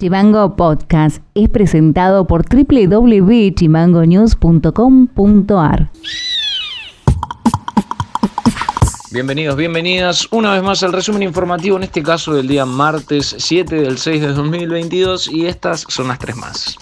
Chimango Podcast es presentado por www.chimangonews.com.ar. Bienvenidos, bienvenidas una vez más al resumen informativo, en este caso del día martes 7 del 6 de 2022 y estas son las tres más.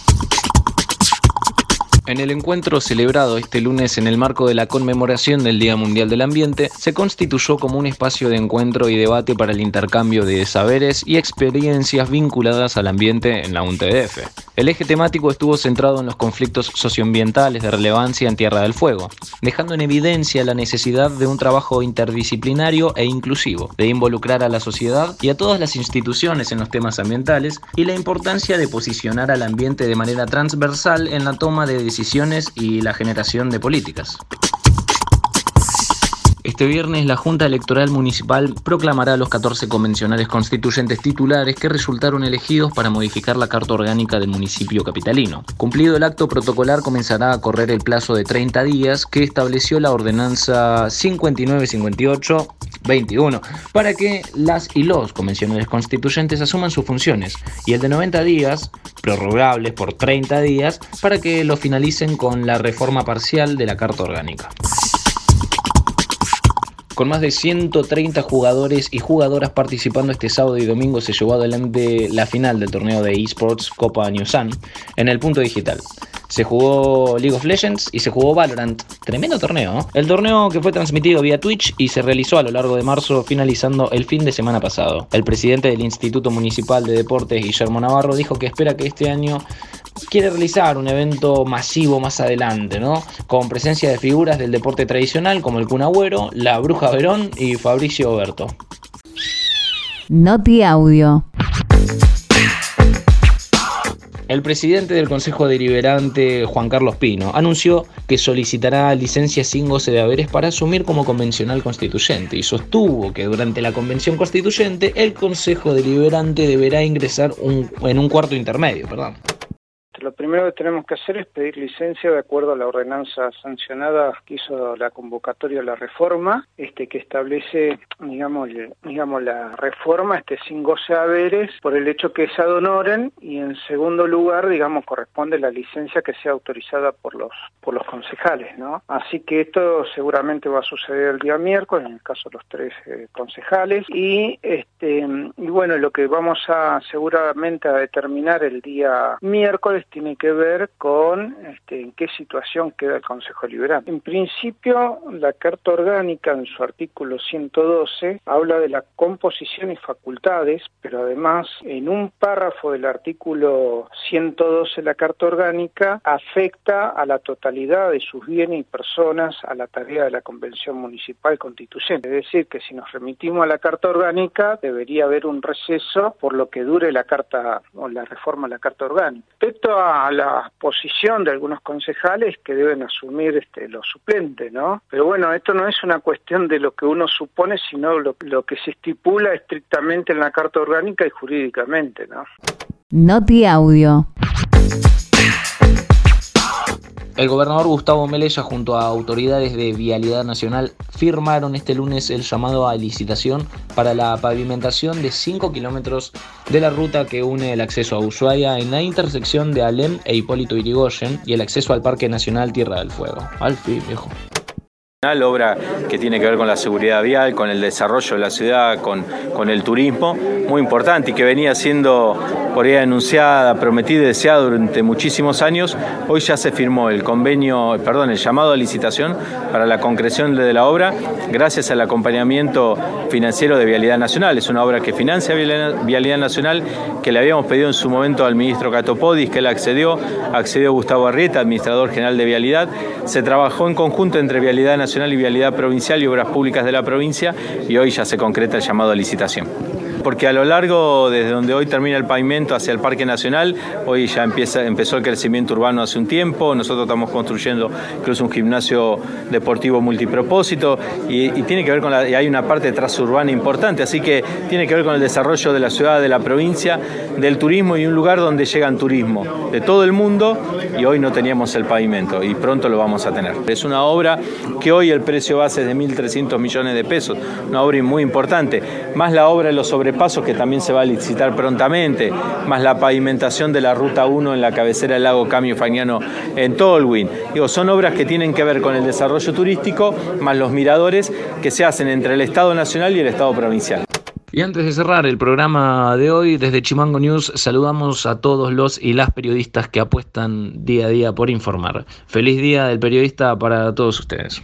En el encuentro celebrado este lunes en el marco de la conmemoración del Día Mundial del Ambiente, se constituyó como un espacio de encuentro y debate para el intercambio de saberes y experiencias vinculadas al ambiente en la UNTDF. El eje temático estuvo centrado en los conflictos socioambientales de relevancia en Tierra del Fuego, dejando en evidencia la necesidad de un trabajo interdisciplinario e inclusivo, de involucrar a la sociedad y a todas las instituciones en los temas ambientales y la importancia de posicionar al ambiente de manera transversal en la toma de decisiones y la generación de políticas. Este viernes la Junta Electoral Municipal proclamará los 14 convencionales constituyentes titulares que resultaron elegidos para modificar la Carta Orgánica del municipio capitalino. Cumplido el acto protocolar comenzará a correr el plazo de 30 días que estableció la Ordenanza 5958-21 para que las y los convencionales constituyentes asuman sus funciones y el de 90 días, prorrogables por 30 días, para que lo finalicen con la reforma parcial de la Carta Orgánica. Con más de 130 jugadores y jugadoras participando este sábado y domingo se llevó adelante la final del torneo de esports Copa New Sun en el punto digital. Se jugó League of Legends y se jugó Valorant. Tremendo torneo. El torneo que fue transmitido vía Twitch y se realizó a lo largo de marzo, finalizando el fin de semana pasado. El presidente del Instituto Municipal de Deportes, Guillermo Navarro, dijo que espera que este año quiere realizar un evento masivo más adelante, ¿no? Con presencia de figuras del deporte tradicional como el Cunagüero, la Bruja Verón y Fabricio Oberto. Noti Audio. El presidente del Consejo Deliberante, Juan Carlos Pino, anunció que solicitará licencia sin goce de haberes para asumir como convencional constituyente y sostuvo que durante la convención constituyente el Consejo Deliberante deberá ingresar en un cuarto intermedio. Perdón. Lo primero que tenemos que hacer es pedir licencia de acuerdo a la ordenanza sancionada que hizo la convocatoria de la reforma, este que establece, digamos, digamos la reforma este sin goce de haberes por el hecho que es ad honorem y en segundo lugar, digamos, corresponde la licencia que sea autorizada por los por los concejales, ¿no? Así que esto seguramente va a suceder el día miércoles en el caso de los tres eh, concejales y este y bueno, lo que vamos a seguramente a determinar el día miércoles tiene que ver con este, en qué situación queda el Consejo Liberal. En principio, la Carta Orgánica, en su artículo 112, habla de la composición y facultades, pero además, en un párrafo del artículo 112 de la Carta Orgánica, afecta a la totalidad de sus bienes y personas a la tarea de la Convención Municipal Constituyente. Es decir, que si nos remitimos a la Carta Orgánica, debería haber un receso por lo que dure la Carta o la reforma de la Carta Orgánica. Respecto a la posición de algunos concejales que deben asumir este, los suplentes, ¿no? Pero bueno, esto no es una cuestión de lo que uno supone, sino lo, lo que se estipula estrictamente en la Carta Orgánica y jurídicamente, ¿no? Noti Audio. El gobernador Gustavo Melella junto a autoridades de Vialidad Nacional firmaron este lunes el llamado a licitación para la pavimentación de 5 kilómetros de la ruta que une el acceso a Ushuaia en la intersección de Alem e Hipólito Irigoyen y el acceso al Parque Nacional Tierra del Fuego. Al fin, viejo obra que tiene que ver con la seguridad vial, con el desarrollo de la ciudad, con, el turismo, muy importante y que venía siendo por ahí anunciada, prometida y deseada durante muchísimos años. Hoy ya se firmó el convenio, perdón, el llamado a licitación para la concreción de la obra gracias al acompañamiento financiero de Vialidad Nacional. Es una obra que financia Vialidad Nacional, que le habíamos pedido en su momento al ministro Catopodis, que él accedió, accedió Gustavo Arrieta, administrador general de Vialidad. Se trabajó en conjunto entre Vialidad Nacional y Vialidad Provincial y Obras Públicas de la provincia y hoy ya se concreta el llamado a licitación porque a lo largo, desde donde hoy termina el pavimento hacia el Parque Nacional, hoy ya empieza, empezó el crecimiento urbano hace un tiempo, nosotros estamos construyendo incluso un gimnasio deportivo multipropósito y, tiene que ver con hay una parte transurbana importante, así que tiene que ver con el desarrollo de la ciudad, de la provincia, del turismo y un lugar donde llegan turismo de todo el mundo y hoy no teníamos el pavimento y pronto lo vamos a tener. Es una obra que hoy el precio base es de 1.300 millones de pesos, una obra muy importante, más la obra de los sobre sobrepasos que también se va a licitar prontamente, más la pavimentación de la Ruta 1 en la cabecera del lago Camio Fagnano en Tolwyn. Digo, son obras que tienen que ver con el desarrollo turístico, más los miradores que se hacen entre el Estado Nacional y el Estado Provincial. Y antes de cerrar el programa de hoy, desde Chimango News saludamos a todos los y las periodistas que apuestan día a día por informar. Feliz día del periodista para todos ustedes.